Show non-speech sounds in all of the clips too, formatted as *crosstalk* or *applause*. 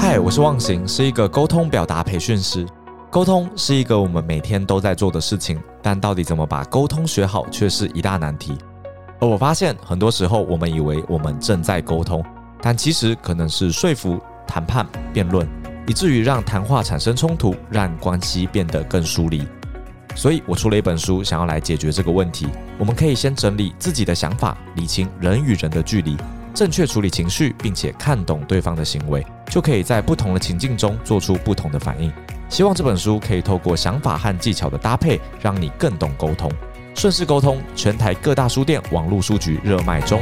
嗨，我是忘形，是一个沟通表达培训师。沟通是一个我们每天都在做的事情，但到底怎么把沟通学好，却是一大难题。而我发现，很多时候我们以为我们正在沟通，但其实可能是说服、谈判、辩论，以至于让谈话产生冲突，让关系变得更疏离。所以我出了一本书，想要来解决这个问题。我们可以先整理自己的想法，理清人与人的距离。正确处理情绪，并且看懂对方的行为，就可以在不同的情境中做出不同的反应。希望这本书可以透过想法和技巧的搭配，让你更懂沟通。顺势沟通，全台各大书店、网络书局热卖中。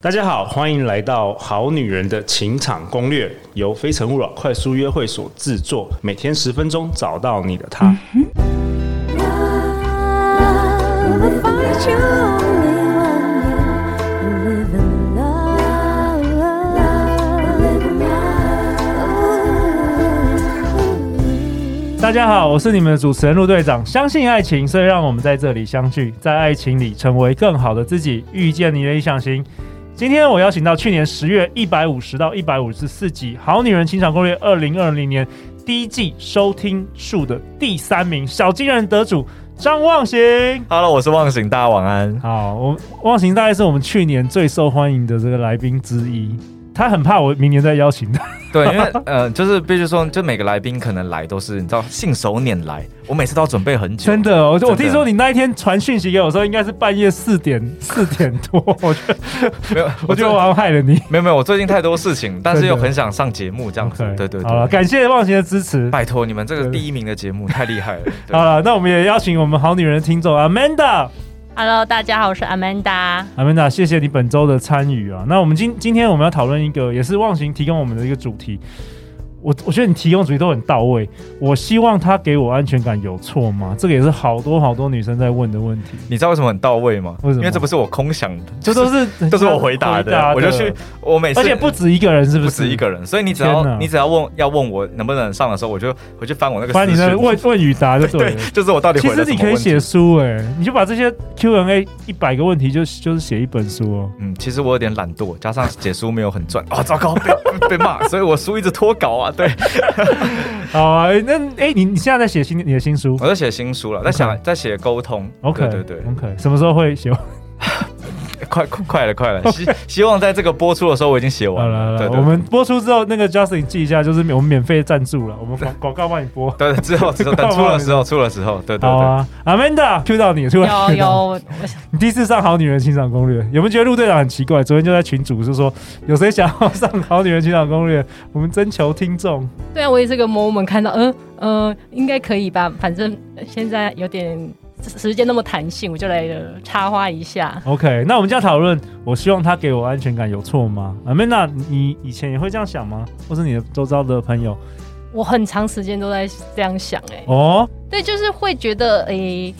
大家好，欢迎来到《好女人的情场攻略》，由非诚勿扰快速约会所制作，每天十分钟，找到你的他。嗯大家好，我是你们的主持人陆队长。相信爱情，所以让我们在这里相聚，在爱情里成为更好的自己，遇见你的理想型。今天我邀请到去年十月一百五十到一百五十四集《好女人情场攻略》二零二零年第一季收听数的第三名小金人得主张望行。Hello，我是望行，大家晚安。好，我望行大概是我们去年最受欢迎的这个来宾之一。他很怕我明年再邀请他。对，因为呃，就是必须说，就每个来宾可能来都是你知道信手拈来，我每次都要准备很久。真的，我我听说你那一天传讯息给我说，应该是半夜四点四点多。我觉得没有，我觉得我好像害了你。没有没有，我最近太多事情，但是又很想上节目这样子。对对对，好了，感谢忘情的支持，拜托你们这个第一名的节目太厉害了。好了，那我们也邀请我们好女人的听众 Amanda。Hello，大家好，我是 Amanda。Amanda，谢谢你本周的参与啊。那我们今今天我们要讨论一个，也是忘形提供我们的一个主题。我我觉得你提供主题都很到位。我希望他给我安全感有错吗？这个也是好多好多女生在问的问题。你知道为什么很到位吗？为什么？因为这不是我空想的，这都是 *laughs* 都是我回答的。答的我就去，我每次而且不止一个人，是不是？不止一个人，所以你只要你只要问要问我能不能上的时候，我就回去翻我那个翻你的问问与答就对。对，对，就是我到底。其实你可以写书哎、欸，你就把这些 Q&A 一百个问题就就是写一本书哦。嗯，其实我有点懒惰，加上写书没有很赚啊、哦，糟糕被 *laughs* 被骂，所以我书一直拖稿啊，对。*laughs* 好啊，那哎、欸，你你现在在写新你的新书？我在写新书了，在想在写沟通。OK，对对对，OK，什么时候会写完？快快快了，快了！希希望在这个播出的时候我已经写完了。对，我们播出之后，那个 Justin 记一下，就是我们免费赞助了，我们广广告帮你播。对，之后之后等出的时候，*laughs* 出的时候，对对对。好啊，Amanda，Q 到你，出来。有有，你第一次上《好女人情场攻略》，有没有觉得陆队长很奇怪？昨天就在群主就说，有谁想要上《好女人情场攻略》？我们征求听众。对啊，我也是个 moment 看到，嗯嗯，应该可以吧？反正现在有点。时间那么弹性，我就来插花一下。OK，那我们就要讨论，我希望他给我安全感有错吗？Amanda，你以前也会这样想吗？或是你的周遭的朋友？我很长时间都在这样想、欸，哎，哦，对，就是会觉得，哎、欸。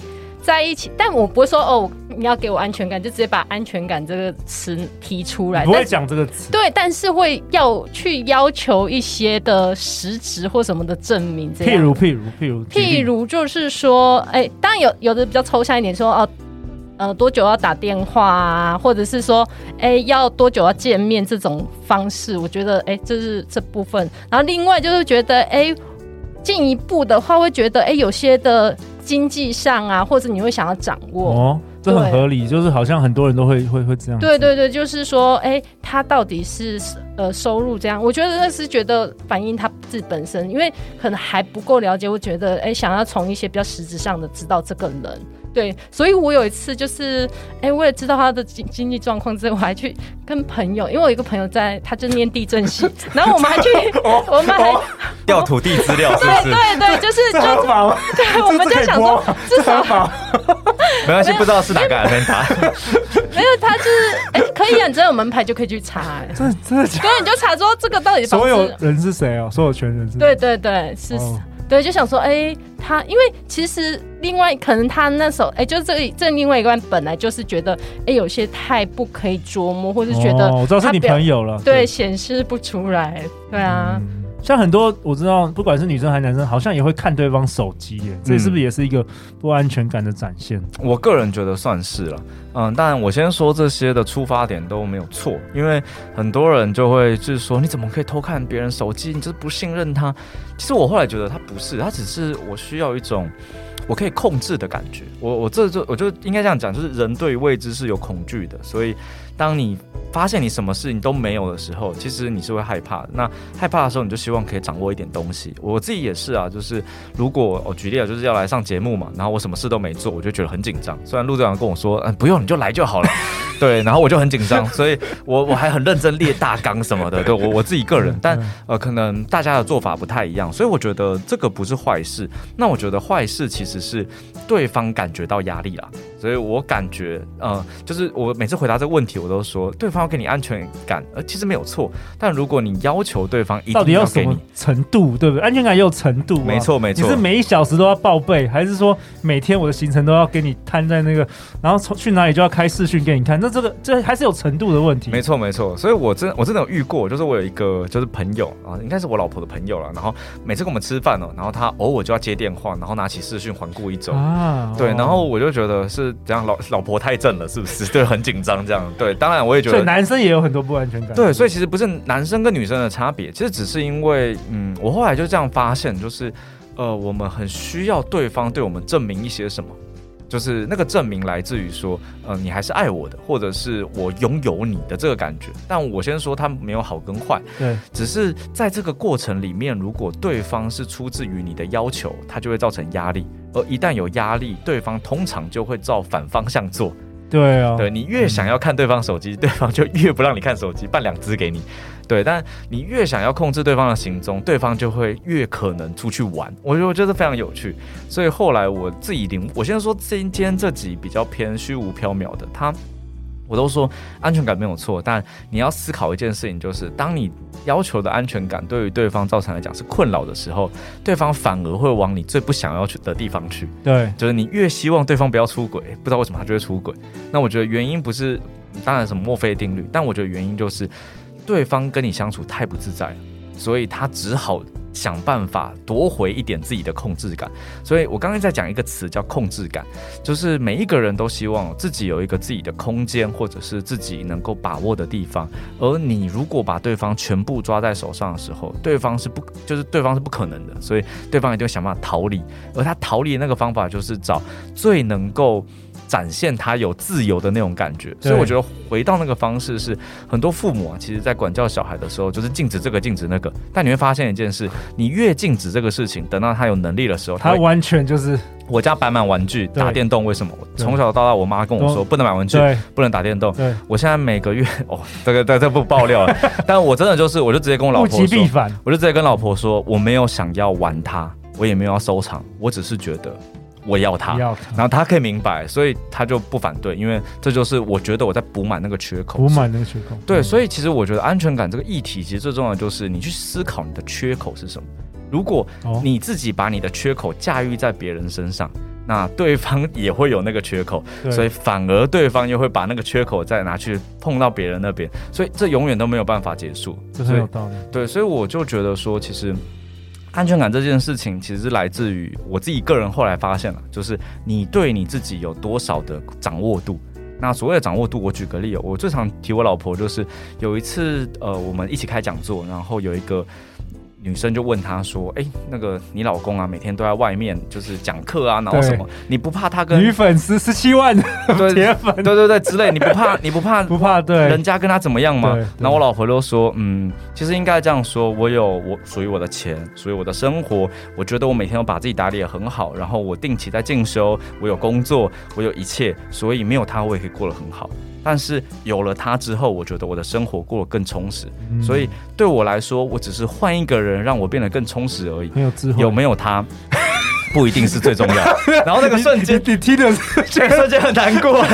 在一起，但我不会说哦，你要给我安全感，就直接把安全感这个词提出来。不会讲这个词。对，但是会要去要求一些的实质或什么的证明。这样。譬如，譬如，譬如，譬如，就是说，哎、欸，当然有有的比较抽象一点，说哦，呃，多久要打电话啊，或者是说，哎、欸，要多久要见面这种方式，我觉得，哎、欸，这是这部分。然后另外就是觉得，哎、欸，进一步的话会觉得，哎、欸，有些的。经济上啊，或者你会想要掌握哦，这很合理，就是好像很多人都会会会这样。对对对，就是说，哎、欸，他到底是呃收入这样？我觉得那是觉得反映他自己本身，因为可能还不够了解。我觉得，哎、欸，想要从一些比较实质上的知道这个人。对，所以我有一次就是，哎，我也知道他的经经济状况之后，我还去跟朋友，因为我有一个朋友在，他就念地震系，*laughs* 然后我们还去，我们还调土地资料，是不是？对对对，就是就对，我们就想说至少 *laughs* 没关系，不知道是哪个人他，*laughs* 没有，他就是哎，可以啊，你只要有门牌就可以去查，哎，真的真的假的？对，你就查说这个到底所有人是谁哦，所有权人是？对对对，是。对，就想说，哎、欸，他因为其实另外可能他那时候，哎、欸，就是这这另外一个人本来就是觉得，哎、欸，有些太不可以琢磨，或是觉得、哦、我知道是你朋友了，对，显示不出来，对啊。嗯像很多我知道，不管是女生还是男生，好像也会看对方手机耶，这是不是也是一个不安全感的展现？我个人觉得算是了。嗯，当然我先说这些的出发点都没有错，因为很多人就会就是说，你怎么可以偷看别人手机？你就是不信任他。其实我后来觉得他不是，他只是我需要一种我可以控制的感觉。我我这就我就应该这样讲，就是人对未知是有恐惧的，所以。当你发现你什么事情都没有的时候，其实你是会害怕的。那害怕的时候，你就希望可以掌握一点东西。我自己也是啊，就是如果我举例了，就是要来上节目嘛，然后我什么事都没做，我就觉得很紧张。虽然陆队长跟我说，嗯，不用你就来就好了，*laughs* 对，然后我就很紧张，所以我我还很认真列大纲什么的。对我我自己个人，但呃，可能大家的做法不太一样，所以我觉得这个不是坏事。那我觉得坏事其实是对方感觉到压力啦。所以我感觉，呃，就是我每次回答这个问题，我都说对方要给你安全感，呃，其实没有错。但如果你要求对方一定要给你，到底要什么程度，对不对？安全感也有程度，没错没错。你是每一小时都要报备，还是说每天我的行程都要给你摊在那个，然后从去哪里就要开视讯给你看？那这个这还是有程度的问题。没错没错。所以我真我真的有遇过，就是我有一个就是朋友啊，应该是我老婆的朋友了。然后每次跟我们吃饭哦，然后他偶尔就要接电话，然后拿起视讯环顾一周啊，对，然后我就觉得是。这样老老婆太正了，是不是？*laughs* 对，很紧张这样。对，当然我也觉得，男生也有很多不安全感。对，所以其实不是男生跟女生的差别，其实只是因为，嗯，我后来就这样发现，就是，呃，我们很需要对方对我们证明一些什么。就是那个证明来自于说，呃，你还是爱我的，或者是我拥有你的这个感觉。但我先说，他没有好跟坏，对，只是在这个过程里面，如果对方是出自于你的要求，他就会造成压力。而一旦有压力，对方通常就会照反方向做。对啊，对，你越想要看对方手机，嗯，对方就越不让你看手机，办两只给你。对，但你越想要控制对方的行踪，对方就会越可能出去玩。我觉得我觉得非常有趣，所以后来我自己领，我先说今天这集比较偏虚无缥缈的，他我都说安全感没有错，但你要思考一件事情，就是当你要求的安全感对于对方造成来讲是困扰的时候，对方反而会往你最不想要去的地方去。对，就是你越希望对方不要出轨，不知道为什么他就会出轨。那我觉得原因不是当然什么墨菲定律，但我觉得原因就是。对方跟你相处太不自在了，所以他只好想办法夺回一点自己的控制感。所以我刚才在讲一个词叫控制感，就是每一个人都希望自己有一个自己的空间，或者是自己能够把握的地方。而你如果把对方全部抓在手上的时候，对方是不，就是对方是不可能的，所以对方也就想办法逃离。而他逃离的那个方法就是找最能够。展现他有自由的那种感觉，所以我觉得回到那个方式是很多父母啊，其实在管教小孩的时候就是禁止这个禁止那个，但你会发现一件事，你越禁止这个事情，等到他有能力的时候，他完全就是我家摆满玩具打电动，为什么？从小到大我妈跟我说不能买玩具，不能打电动。我现在每个月 *laughs* 哦，这个这这不爆料。了，*laughs* 但我真的就是我就直接跟我老婆说，我就直接跟老婆说我没有想要玩它，我也没有要收藏，我只是觉得。我要他，然后他可以明白，所以他就不反对，因为这就是我觉得我在补满那个缺口，补满那个缺口。对，所以其实我觉得安全感这个议题，其实最重要的就是你去思考你的缺口是什么。如果你自己把你的缺口驾驭在别人身上，那对方也会有那个缺口，所以反而对方又会把那个缺口再拿去碰到别人那边，所以这永远都没有办法结束。这很有道理。对，所以我就觉得说，其实。安全感这件事情，其实来自于我自己个人后来发现了，就是你对你自己有多少的掌握度。那所谓的掌握度，我举个例，我最常提我老婆，就是有一次，呃，我们一起开讲座，然后有一个。女生就问他说：“哎、欸，那个你老公啊，每天都在外面就是讲课啊，然后什么？你不怕他跟女粉丝十七万 *laughs* 铁粉，对对对之类，你不怕 *laughs* 你不怕不怕对人家跟他怎么样吗？然后我老婆就说：嗯，其实应该这样说，我有我属于我的钱，属于我的生活，我觉得我每天都把自己打理得很好，然后我定期在进修，我有工作，我有一切，所以没有他我也可以过得很好。”但是有了他之后，我觉得我的生活过得更充实。嗯、所以对我来说，我只是换一个人让我变得更充实而已。没有智慧，有没有他？不一定是最重要。然后那个瞬间，你听的瞬间很难过。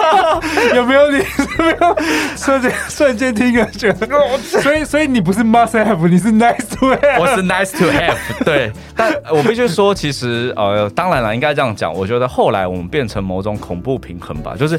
*laughs* 有没有你？有没有瞬间瞬间听个觉得？所以所以你不是 must have，你是 nice to have。我是 nice to have。对，但我必须说，其实呃，当然了，应该这样讲。我觉得后来我们变成某种恐怖平衡吧，就是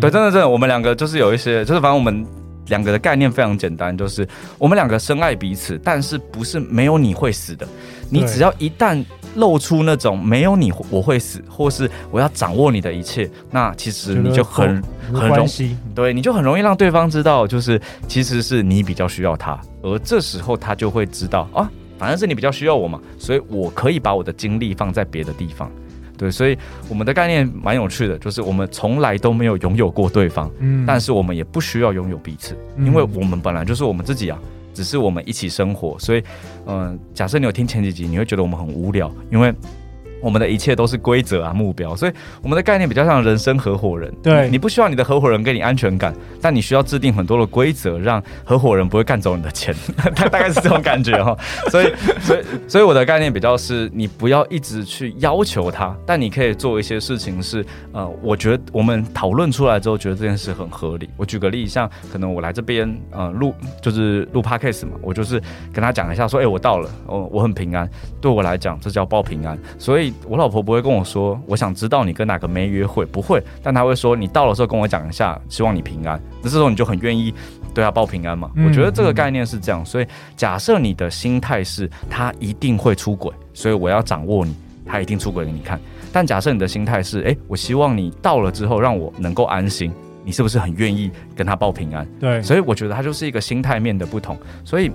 对，真的真的，我们两个就是有一些，就是反正我们。两个的概念非常简单，就是我们两个深爱彼此，但是不是没有你会死的。你只要一旦露出那种没有你我会死，或是我要掌握你的一切，那其实你就很很容易，对，你就很容易让对方知道，就是其实是你比较需要他，而这时候他就会知道啊，反正是你比较需要我嘛，所以我可以把我的精力放在别的地方。对，所以我们的概念蛮有趣的，就是我们从来都没有拥有过对方，嗯，但是我们也不需要拥有彼此，因为我们本来就是我们自己啊，只是我们一起生活，所以，嗯、假设你有听前几集，你会觉得我们很无聊，因为。我们的一切都是规则啊，目标，所以我们的概念比较像人生合伙人。对你，不需要你的合伙人给你安全感，但你需要制定很多的规则，让合伙人不会干走你的钱。*laughs* 大概是这种感觉哈。*laughs* 所以，所以，所以我的概念比较是，你不要一直去要求他，但你可以做一些事情是，呃，我觉得我们讨论出来之后，觉得这件事很合理。我举个例，像可能我来这边，呃，录就是录 podcast 嘛，我就是跟他讲一下，说，哎、欸，我到了，哦我很平安，对我来讲，这叫报平安。所以。我老婆不会跟我说，我想知道你跟哪个妹约会，不会，但她会说，你到了时候跟我讲一下，希望你平安。那这时候你就很愿意对她报平安嘛？嗯、我觉得这个概念是这样，所以假设你的心态是他一定会出轨，所以我要掌握你，他一定出轨给你看。但假设你的心态是，哎，我希望你到了之后让我能够安心，你是不是很愿意跟他报平安？对，所以我觉得它就是一个心态面的不同，所以。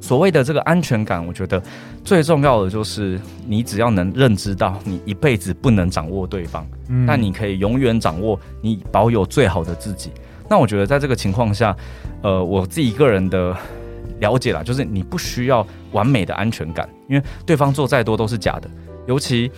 所谓的这个安全感，我觉得最重要的就是你只要能认知到，你一辈子不能掌握对方，嗯，但你可以永远掌握你保有最好的自己。那我觉得在这个情况下，呃，我自己一个人的了解啦，就是你不需要完美的安全感，因为对方做再多都是假的。尤其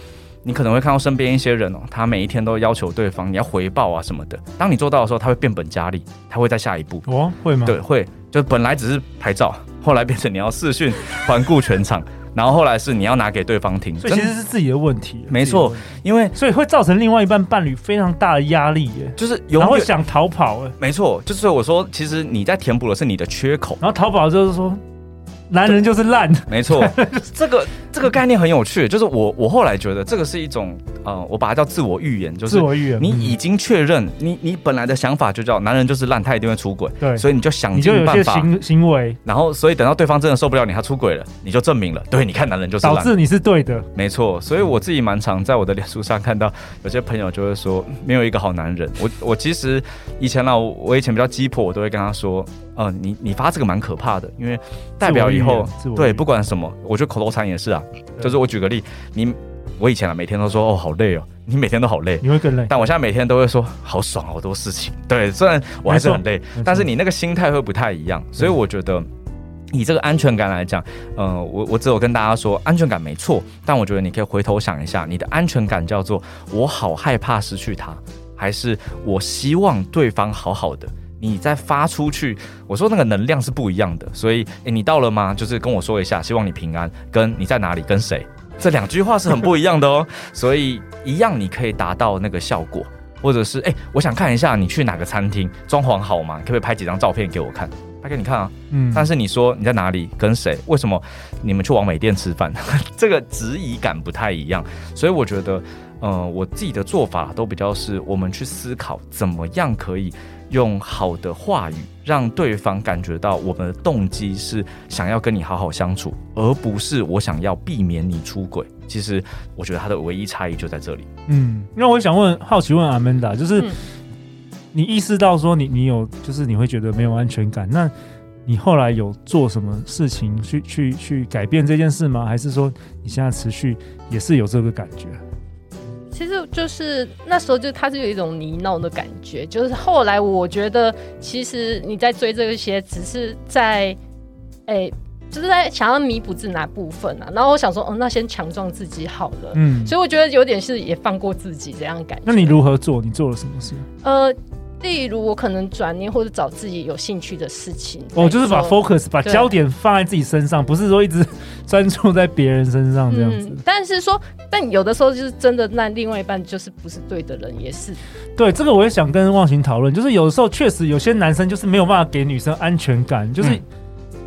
你可能会看到身边一些人哦，他每一天都要求对方你要回报啊什么的。当你做到的时候，他会变本加厉，他会在下一步哦，会吗？对，会。就本来只是拍照。*laughs* 后来变成你要视讯环顾全场，然后后来是你要拿给对方听，所以其实是自己的问题。没错，因为所以会造成另外一半伴侣非常大的压力耶，就是有人会想逃跑。哎，没错，就是我说，其实你在填补的是你的缺口，然后逃跑就是说。男人就是烂，没错，*laughs* 这个这个概念很有趣，就是我我后来觉得这个是一种呃，我把它叫自我预言，就是自我预言。你已经确认，你你本来的想法就叫男人就是烂，他一定会出轨，对，所以你就想尽办法行行为，然后所以等到对方真的受不了你，他出轨了，你就证明了，对，你看男人就是烂，导致你是对的，没错。所以我自己蛮常在我的脸书上看到有些朋友就会说，没有一个好男人。我我其实以前呢，我以前比较鸡婆，我都会跟他说。呃，你你发这个蛮可怕的，因为代表以后对不管什么，我觉得口头禅也是啊。就是我举个例，你我以前啊每天都说哦好累哦，你每天都好累，你会更累。但我现在每天都会说好爽，好多事情。对，虽然我还是很累，但是你那个心态会不太一样。所以我觉得以这个安全感来讲，呃，我我只有跟大家说安全感没错，但我觉得你可以回头想一下，你的安全感叫做我好害怕失去他，还是我希望对方好好的？你再发出去，我说那个能量是不一样的，所以，诶，你到了吗？就是跟我说一下，希望你平安。跟你在哪里，跟谁，这两句话是很不一样的哦。*laughs* 所以一样，你可以达到那个效果，或者是，诶，我想看一下你去哪个餐厅，装潢好吗？可不可以拍几张照片给我看？拍给你看啊。嗯。但是你说你在哪里，跟谁？为什么你们去王美店吃饭？*laughs* 这个质疑感不太一样，所以我觉得，呃，我自己的做法都比较是，我们去思考怎么样可以。用好的话语让对方感觉到我们的动机是想要跟你好好相处，而不是我想要避免你出轨。其实我觉得他的唯一差异就在这里。嗯，那我想问，好奇问 Amanda，就是你意识到说你你有，就是你会觉得没有安全感，那你后来有做什么事情去去去改变这件事吗？还是说你现在持续也是有这个感觉？其实就是那时候，就他是有一种泥淖的感觉。就是后来我觉得，其实你在追这些，只是在，哎、欸，就是在想要弥补自己哪部分啊。然后我想说，哦，那先强壮自己好了。嗯，所以我觉得有点是也放过自己这样感觉。那你如何做？你做了什么事？呃。例如，我可能转念或者找自己有兴趣的事情。哦，就是把 focus 把焦点放在自己身上，不是说一直专注在别人身上这样子。嗯，但是说，但有的时候就是真的，那另外一半就是不是对的人，也是。对，这个我也想跟忘形讨论，就是有的时候确实有些男生就是没有办法给女生安全感，就是、嗯、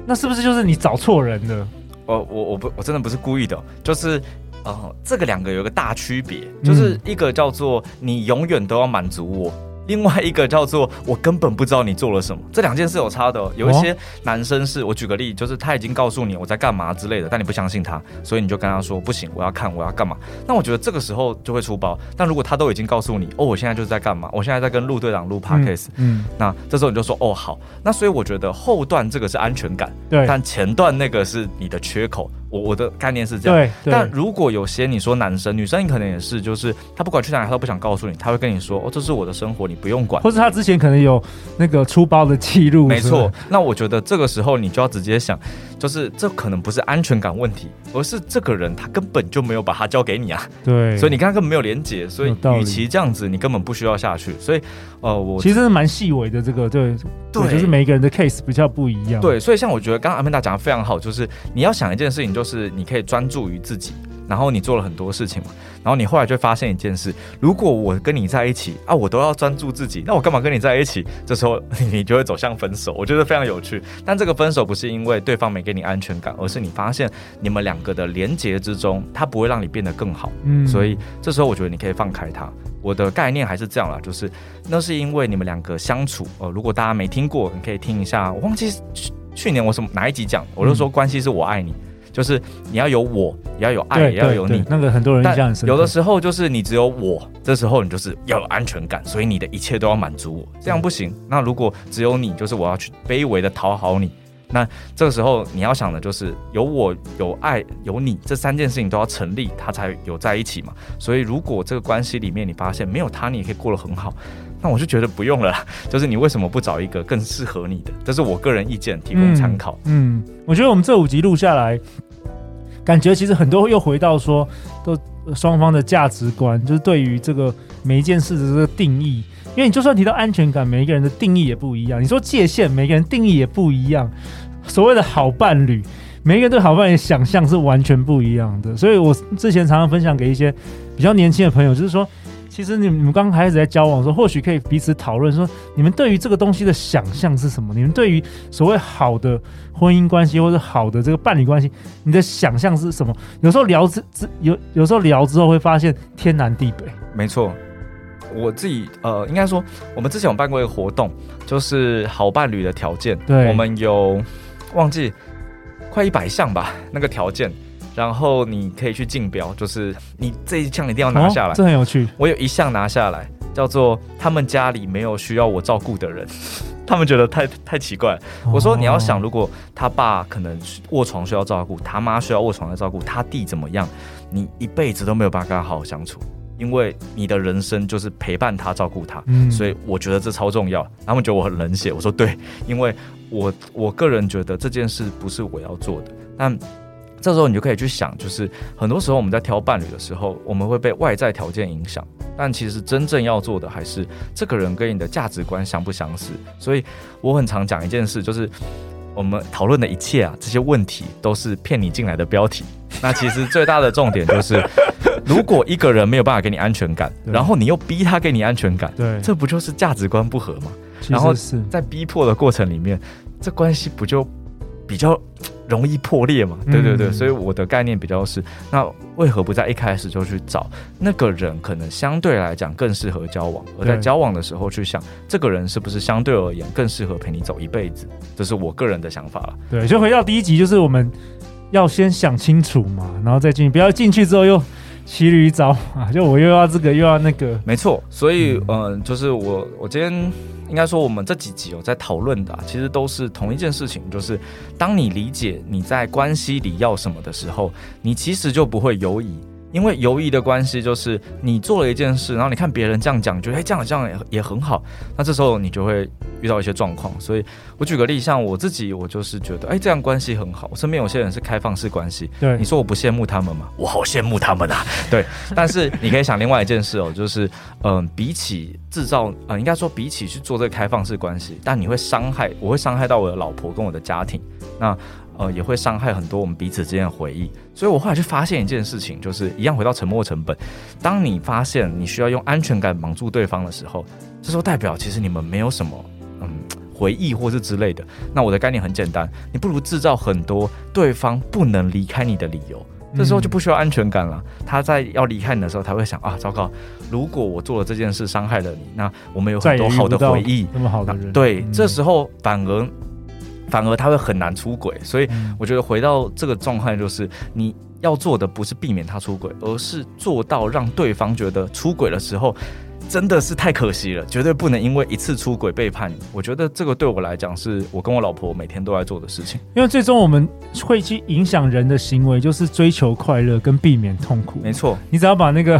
那是不是就是你找错人了？哦，我我不我真的不是故意的，就是呃，这个两个有个大区别，就是一个叫做你永远都要满足我。另外一个叫做我根本不知道你做了什么，这两件事有差的。有一些男生是我举个例，就是他已经告诉你我在干嘛之类的，但你不相信他，所以你就跟他说不行，我要看我要干嘛。那我觉得这个时候就会出包。但如果他都已经告诉你哦，我现在就是在干嘛，我现在在跟陆队长录 podcast，嗯，嗯，那这时候你就说哦好。那所以我觉得后段这个是安全感，对，但前段那个是你的缺口。我我的概念是这样，对。但如果有些你说男生女生，你可能也是，就是他不管去哪里，他都不想告诉你，他会跟你说哦，这是我的生活，你不用管。或者他之前可能有那个出包的记录。没错。那我觉得这个时候你就要直接想，就是这可能不是安全感问题，而是这个人他根本就没有把他交给你啊。对。所以你跟他根本没有连接，所以与其这样子，你根本不需要下去。所以呃，我其实是蛮细微的这个，对对，就是每一个人的 case 比较不一样。对，所以像我觉得刚刚阿曼达讲的非常好，就是你要想一件事情，就是你可以专。注于自己，然后你做了很多事情嘛，然后你后来就发现一件事：如果我跟你在一起啊，我都要专注自己，那我干嘛跟你在一起？这时候你就会走向分手。我觉得非常有趣，但这个分手不是因为对方没给你安全感，而是你发现你们两个的连结之中，它不会让你变得更好。嗯，所以这时候我觉得你可以放开它。我的概念还是这样啦，就是那是因为你们两个相处。呃，如果大家没听过，你可以听一下。我忘记去去年我什么哪一集讲，我就说关系是我爱你。就是你要有我，也要有爱，也要有你。那个很多人。有的时候就是你只有我，这时候你就是要有安全感，所以你的一切都要满足我，这样不行。那如果只有你，就是我要去卑微的讨好你，那这个时候你要想的就是有我、有爱、有你，这三件事情都要成立，他才有在一起嘛。所以如果这个关系里面你发现没有他，你也可以过得很好。那我就觉得不用了，就是你为什么不找一个更适合你的？这是我个人意见，提供参考。嗯。嗯，我觉得我们这五集录下来，感觉其实很多又回到说，都双方的价值观，就是对于这个每一件事的这个定义。因为你就算提到安全感，每一个人的定义也不一样。你说界限，每个人定义也不一样。所谓的好伴侣，每一个人对好伴侣的想象是完全不一样的。所以我之前常常分享给一些比较年轻的朋友，就是说。其实你们你们刚开始在交往的时候，或许可以彼此讨论说，你们对于这个东西的想象是什么？你们对于所谓好的婚姻关系或者好的这个伴侣关系，你的想象是什么？有时候聊之之有有时候聊之后会发现天南地北。没错，我自己呃，应该说我们之前有办过一个活动，就是好伴侣的条件。对，我们有忘记快一百项吧，那个条件。然后你可以去竞标，就是你这一项一定要拿下来。哦，这很有趣。我有一项拿下来，叫做他们家里没有需要我照顾的人，*laughs* 他们觉得太太奇怪。哦。我说你要想，如果他爸可能卧床需要照顾，他妈需要卧床来照顾，他弟怎么样，你一辈子都没有办法跟他好好相处，因为你的人生就是陪伴他、照顾他。嗯。所以我觉得这超重要。他们觉得我很冷血，我说对，因为我我个人觉得这件事不是我要做的，但。这时候你就可以去想，就是很多时候我们在挑伴侣的时候，我们会被外在条件影响，但其实真正要做的还是这个人跟你的价值观相不相似。所以我很常讲一件事，就是我们讨论的一切啊，这些问题都是骗你进来的标题。*laughs* 那其实最大的重点就是，*laughs* 如果一个人没有办法给你安全感，然后你又逼他给你安全感，对，这不就是价值观不合吗？然后在逼迫的过程里面，这关系不就比较容易破裂嘛？对对对，嗯、所以我的概念比较是，那为何不在一开始就去找那个人，可能相对来讲更适合交往，而在交往的时候去想这个人是不是相对而言更适合陪你走一辈子？这是我个人的想法了。对，就回到第一集，就是我们要先想清楚嘛，然后再进，不要进去之后又骑驴找马，*laughs* 就我又要这个又要那个。没错，所以嗯、就是我我今天。应该说，我们这几集有在讨论的，其实都是同一件事情，就是当你理解你在关系里要什么的时候，你其实就不会犹疑。因为犹疑的关系，就是你做了一件事，然后你看别人这样讲，觉得哎，这样这样也也很好，那这时候你就会遇到一些状况。所以我举个例，像我自己，我就是觉得哎，这样关系很好。我身边有些人是开放式关系，对，你说我不羡慕他们吗？我好羡慕他们啊。*laughs* 对，但是你可以想另外一件事哦，就是嗯、呃，比起制造，呃，应该说比起去做这个开放式关系，但你会伤害，我会伤害到我的老婆跟我的家庭。那呃，也会伤害很多我们彼此之间的回忆，所以我后来就发现一件事情，就是一样回到沉默成本。当你发现你需要用安全感绑住对方的时候，这时候代表其实你们没有什么嗯回忆或是之类的。那我的概念很简单，你不如制造很多对方不能离开你的理由。这时候就不需要安全感了。他在要离开你的时候，他会想啊，糟糕，如果我做了这件事伤害了你，那我们有很多好的回忆，那么好的人，对，嗯、这时候反而反而他会很难出轨。所以我觉得回到这个状态，就是你要做的不是避免他出轨，而是做到让对方觉得出轨的时候。真的是太可惜了，绝对不能因为一次出轨背叛你。我觉得这个对我来讲，是我跟我老婆每天都在做的事情。因为最终我们会去影响人的行为，就是追求快乐跟避免痛苦。没错，你只要把那个。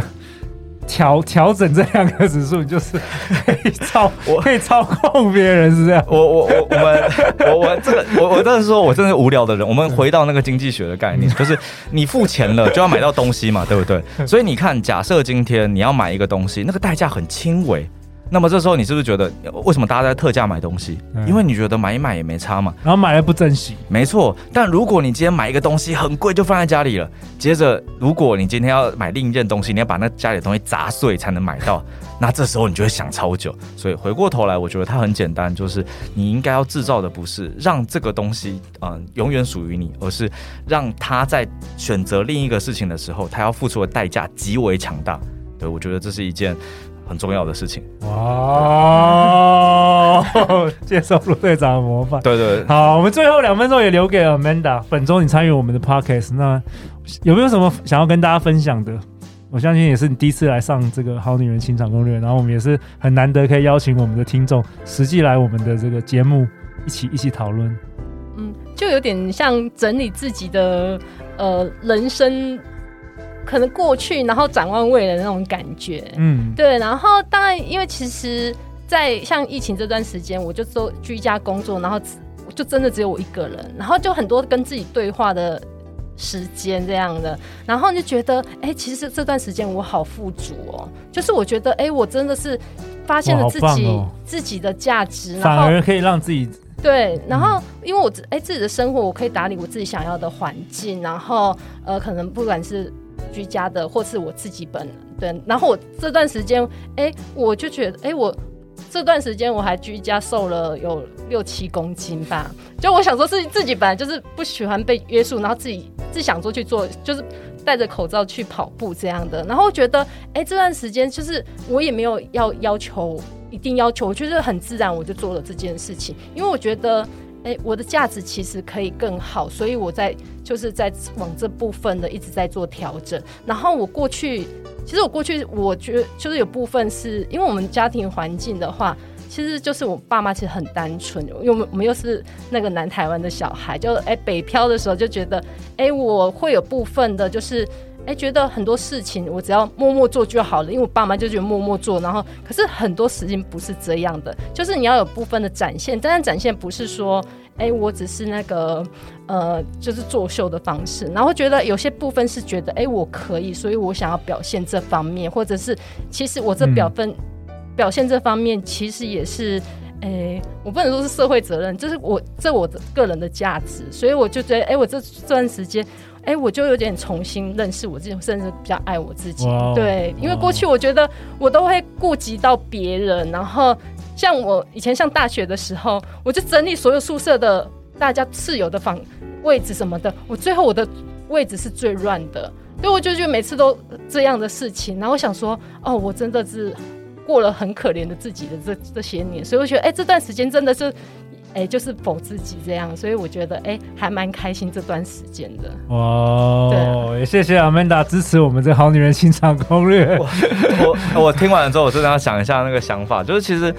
调调整这两个指数，就是可以操，我可以操控别人，是这样。我我我我们我我这个我我真的是说，我真的是无聊的人。我们回到那个经济学的概念，就是你付钱了就要买到东西嘛，对不对？所以你看，假设今天你要买一个东西，那个代价很轻微。那么这时候你是不是觉得为什么大家在特价买东西？因为你觉得买一买也没差嘛。然后买了不珍惜。没错，但如果你今天买一个东西很贵，就放在家里了。接着，如果你今天要买另一件东西，你要把那家里的东西砸碎才能买到，*laughs* 那这时候你就会想超久。所以回过头来，我觉得它很简单，就是你应该要制造的不是让这个东西嗯、呃、永远属于你，而是让他在选择另一个事情的时候，他要付出的代价极为强大。对，我觉得这是一件。很重要的事情哇！*laughs* 接受陆队长的模范，对，对对。好，我们最后两分钟也留给 Amanda。本周你参与我们的 Podcast，那有没有什么想要跟大家分享的？我相信也是你第一次来上这个《好女人情场攻略》，然后我们也是很难得可以邀请我们的听众实际来我们的这个节目一起一起讨论。嗯，就有点像整理自己的呃人生。可能过去，然后展望未来的那种感觉，嗯，对。然后当然，因为其实，在像疫情这段时间，我就做居家工作，然后就真的只有我一个人，然后就很多跟自己对话的时间这样的，然后就觉得，哎、欸，其实这段时间我好富足哦，就是我觉得，哎、欸，我真的是发现了自己、哦、自己的价值，反而可以让自己对，然后因为我哎、欸、自己的生活，我可以打理我自己想要的环境，然后呃，可能不管是。居家的，或是我自己本人对，然后我这段时间，哎、我就觉得，哎、我这段时间我还居家瘦了有六七公斤吧。就我想说，是自己本来就是不喜欢被约束，然后自己自想做去做，就是戴着口罩去跑步这样的。然后觉得，哎、这段时间就是我也没有要要求，一定要求，我觉得很自然，我就做了这件事情，因为我觉得。哎，我的价值其实可以更好，所以我在就是在往这部分的一直在做调整。然后我过去，其实我过去我觉得就是有部分是因为我们家庭环境的话，其实就是我爸妈其实很单纯，因为我们我们又是那个南台湾的小孩，就哎北漂的时候就觉得，哎我会有部分的就是。哎，觉得很多事情我只要默默做就好了，因为我爸妈就觉得默默做，然后可是很多事情不是这样的，就是你要有部分的展现，但是展现不是说，哎，我只是那个呃，就是作秀的方式，然后觉得有些部分是觉得，哎，我可以，所以我想要表现这方面，或者是其实我这表分、嗯、表现这方面，其实也是，哎，我不能说是社会责任，这是我这我的个人的价值，所以我就觉得，哎，我这这段时间。哎、欸，我就有点重新认识我自己，甚至比较爱我自己。Wow, 对，因为过去我觉得我都会顾及到别人，然后像我以前上大学的时候，我就整理所有宿舍的大家室友的房位置什么的，我最后我的位置是最乱的，所以我就觉得每次都这样的事情，然后我想说，哦，我真的是过了很可怜的自己的这这些年，所以我觉得，哎、欸，这段时间真的是。哎、欸，就是否自己这样，所以我觉得哎、欸，还蛮开心这段时间的。哇，对、啊，也谢谢 Amanda 支持我们这好女人情场攻略。我我，我听完了之后，我真的要想一下那个想法，就是其实，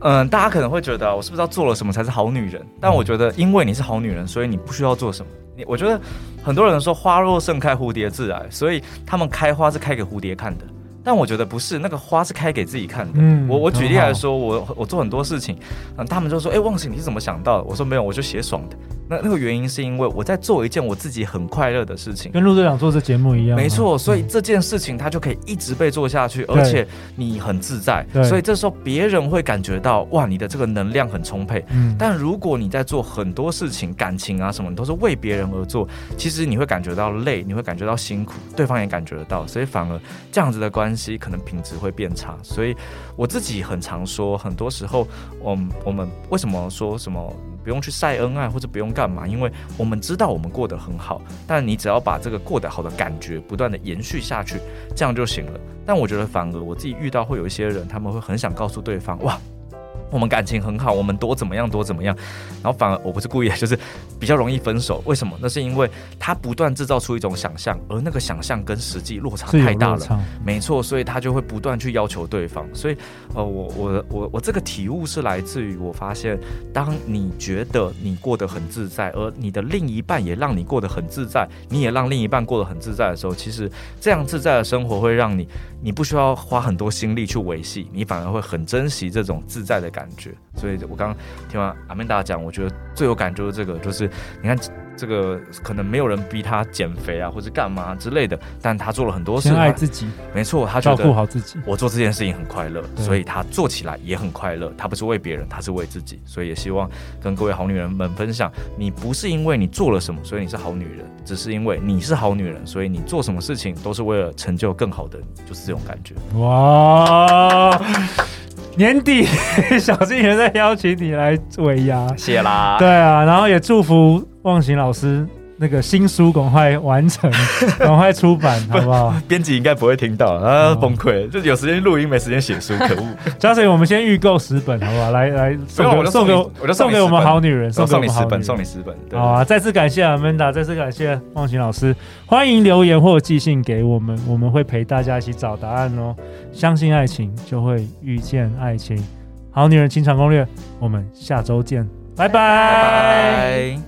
嗯，大家可能会觉得我是不是要做了什么才是好女人？但我觉得，因为你是好女人，所以你不需要做什么。你我觉得很多人说花若盛开，蝴蝶自来，所以他们开花是开给蝴蝶看的。但我觉得不是，那个花是开给自己看的。嗯，我我举例来说，我我做很多事情，嗯，他们就说，哎、欸，忘形你是怎么想到的？我说没有，我就写爽的。那那个原因是因为我在做一件我自己很快乐的事情，跟陆队长做这节目一样。没错，所以这件事情它就可以一直被做下去，而且你很自在。所以这时候别人会感觉到哇，你的这个能量很充沛。嗯，但如果你在做很多事情，感情啊什么，你都是为别人而做，其实你会感觉到累，你会感觉到辛苦，对方也感觉得到，所以反而这样子的关系可能品质会变差。所以我自己很常说，很多时候，我们我们为什么说什么不用去晒恩爱，或者不用。干嘛？因为我们知道我们过得很好，但你只要把这个过得好的感觉不断的延续下去，这样就行了。但我觉得反而我自己遇到会有一些人，他们会很想告诉对方，哇。我们感情很好，我们多怎么样多怎么样，然后反而我不是故意的，就是比较容易分手。为什么？那是因为他不断制造出一种想象，而那个想象跟实际落差太大了。没错，所以他就会不断去要求对方。所以，呃，我我我我这个体悟是来自于我发现，当你觉得你过得很自在，而你的另一半也让你过得很自在，你也让另一半过得很自在的时候，其实这样自在的生活会让你，你不需要花很多心力去维系，你反而会很珍惜这种自在的感觉。所以我刚刚听完阿曼达讲，我觉得最有感觉的这个，就是你看。这个可能没有人逼他减肥啊，或者干嘛之类的，但他做了很多事，爱自己，没错，他照顾好自己。我做这件事情很快乐，所以他做起来也很快乐。他不是为别人，他是为自己，所以也希望跟各位好女人们分享：你不是因为你做了什么，所以你是好女人，只是因为你是好女人，所以你做什么事情都是为了成就更好的你，就是这种感觉。哇！年底，*laughs* 小金人在邀请你来尾牙，谢啦。对啊，然后也祝福忘形老师那个新书赶快完成，赶快出版，*laughs* 好不好？编辑应该不会听到，啊，崩溃，就有时间录音，没时间写书，可恶。*laughs* 嘉诚，我们先预购十本，好不好？来来，送给送给我就送给我们好女人，送你十本，送你十本。好啊，再次感谢 Amanda，再次感谢忘形老师，欢迎留言或寄信给我们，我们会陪大家一起找答案哦。相信爱情，就会遇见爱情。好女人情场攻略，我们下周见，拜拜。